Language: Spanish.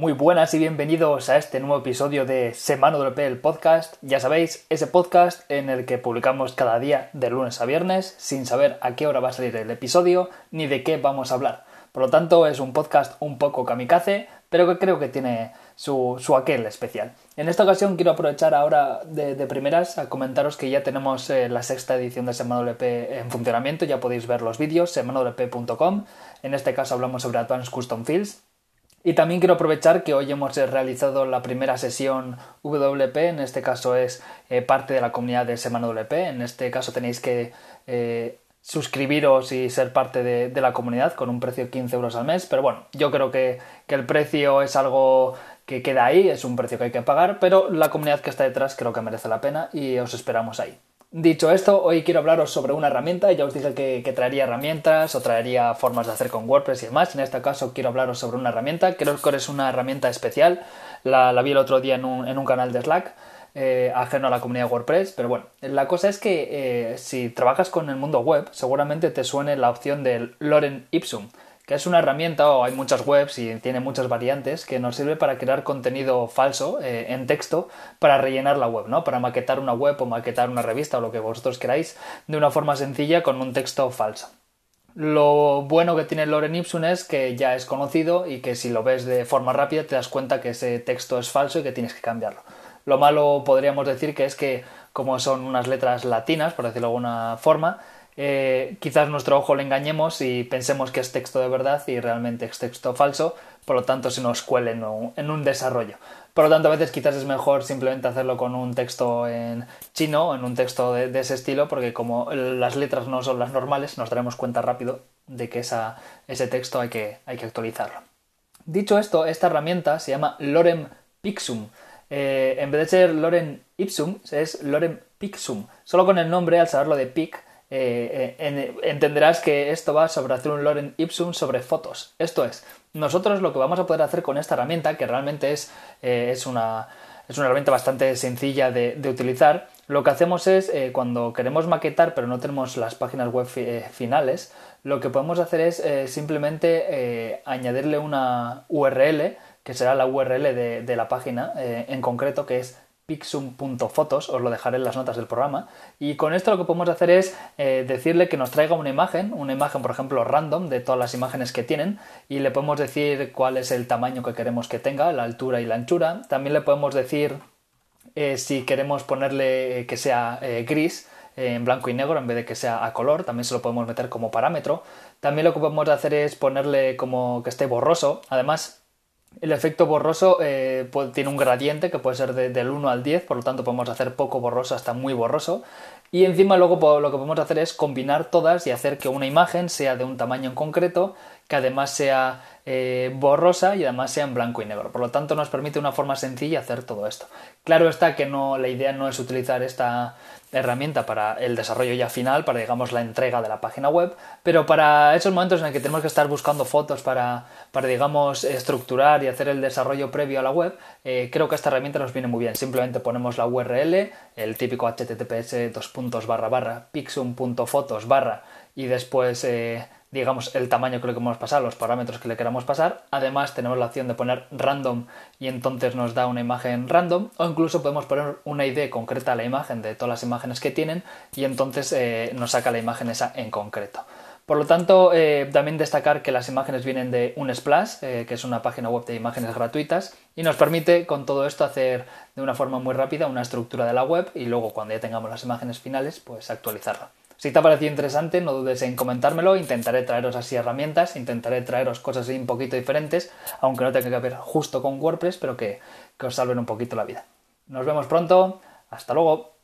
Muy buenas y bienvenidos a este nuevo episodio de Semana WP, el podcast. Ya sabéis, ese podcast en el que publicamos cada día de lunes a viernes sin saber a qué hora va a salir el episodio ni de qué vamos a hablar. Por lo tanto, es un podcast un poco kamikaze, pero que creo que tiene su, aquel especial. En esta ocasión quiero aprovechar ahora de, primeras a comentaros que ya tenemos eh, la sexta edición de Semana WP en funcionamiento, ya podéis ver los vídeos, semanawp.com. En este caso hablamos sobre Advanced Custom Fields, y también quiero aprovechar que hoy hemos realizado la primera sesión WP, en este caso es eh, parte de la comunidad de Semana WP, en este caso tenéis que eh, suscribiros y ser parte de, la comunidad con un precio de 15 euros al mes, pero bueno, yo creo que, que el precio es algo que queda ahí, es un precio que hay que pagar, pero la comunidad que está detrás creo que merece la pena y os esperamos ahí. Dicho esto, hoy quiero hablaros sobre una herramienta. Ya os dije que, traería herramientas o traería formas de hacer con WordPress y demás. En este caso quiero hablaros sobre una herramienta. Creo que es una herramienta especial. La, vi el otro día en un, canal de Slack. Eh, ajeno a la comunidad de WordPress, pero bueno, la cosa es que eh, si trabajas con el mundo web, seguramente te suene la opción del Loren Ipsum que es una herramienta, o hay muchas webs y tiene muchas variantes, que nos sirve para crear contenido falso eh, en texto para rellenar la web, ¿no? Para maquetar una web o maquetar una revista o lo que vosotros queráis de una forma sencilla con un texto falso. Lo bueno que tiene Loren Ipsum es que ya es conocido y que si lo ves de forma rápida te das cuenta que ese texto es falso y que tienes que cambiarlo. Lo malo podríamos decir que es que como son unas letras latinas, por decirlo de alguna forma, eh, quizás nuestro ojo le engañemos y pensemos que es texto de verdad y realmente es texto falso, por lo tanto se nos cuele en un, desarrollo. Por lo tanto, a veces quizás es mejor simplemente hacerlo con un texto en chino, en un texto de, ese estilo, porque como las letras no son las normales, nos daremos cuenta rápido de que ese texto hay que, hay que actualizarlo. Dicho esto, esta herramienta se llama Lorem Pixum. Eh, en vez de ser Lorem Ipsum, es Lorem Pixum. Solo con el nombre, al saberlo de pic, eh, eh, entenderás que esto va sobre hacer un Loren Ipsum sobre fotos. Esto es, nosotros lo que vamos a poder hacer con esta herramienta, que realmente es, eh, es, una, es una, herramienta bastante sencilla de, utilizar, lo que hacemos es, cuando queremos maquetar pero no tenemos las páginas web finales, lo que podemos hacer es simplemente añadirle una URL, que será la URL de la página en concreto, que es pixum.fotos, os lo dejaré en las notas del programa. Y con esto lo que podemos hacer es eh, decirle que nos traiga una imagen, una imagen por ejemplo random de todas las imágenes que tienen y le podemos decir cuál es el tamaño que queremos que tenga, la altura y la anchura. También le podemos decir eh, si queremos ponerle que sea eh, gris en blanco y negro en vez de que sea a color, también se lo podemos meter como parámetro. También lo que podemos hacer es ponerle como que esté borroso. Además, el efecto borroso eh, tiene un gradiente que puede ser del 1 al 10, por lo tanto podemos hacer poco borroso hasta muy borroso. Y encima luego lo que podemos hacer es combinar todas y hacer que una imagen sea de un tamaño en concreto, que además sea eh, borrosa y además sea en blanco y negro. Por lo tanto nos permite una forma sencilla hacer todo esto. Claro está que no, la idea no es utilizar esta herramienta para el desarrollo ya final, para digamos la entrega de la página web, pero para esos momentos en el que tenemos que estar buscando fotos para, para digamos estructurar y hacer el desarrollo previo a la web, eh, creo que esta herramienta nos viene muy bien. Simplemente ponemos la URL, el típico https dos puntos barra barra pixum.fotos barra y después eh, digamos el tamaño que le queremos pasar, los parámetros que le queramos pasar. Además tenemos la opción de poner random y entonces nos da una imagen random o incluso podemos poner una ID concreta a la imagen de todas las imágenes que tienen y entonces eh, nos saca la imagen esa en concreto. Por lo tanto, eh, también destacar que las imágenes vienen de Unsplash, eh, que es una página web de imágenes gratuitas, y nos permite con todo esto hacer de una forma muy rápida una estructura de la web y luego cuando ya tengamos las imágenes finales, pues actualizarla. Si te ha parecido interesante, no dudes en comentármelo, intentaré traeros así herramientas, intentaré traeros cosas un poquito diferentes, aunque no tenga que ver justo con WordPress, pero que, que os salven un poquito la vida. Nos vemos pronto, hasta luego.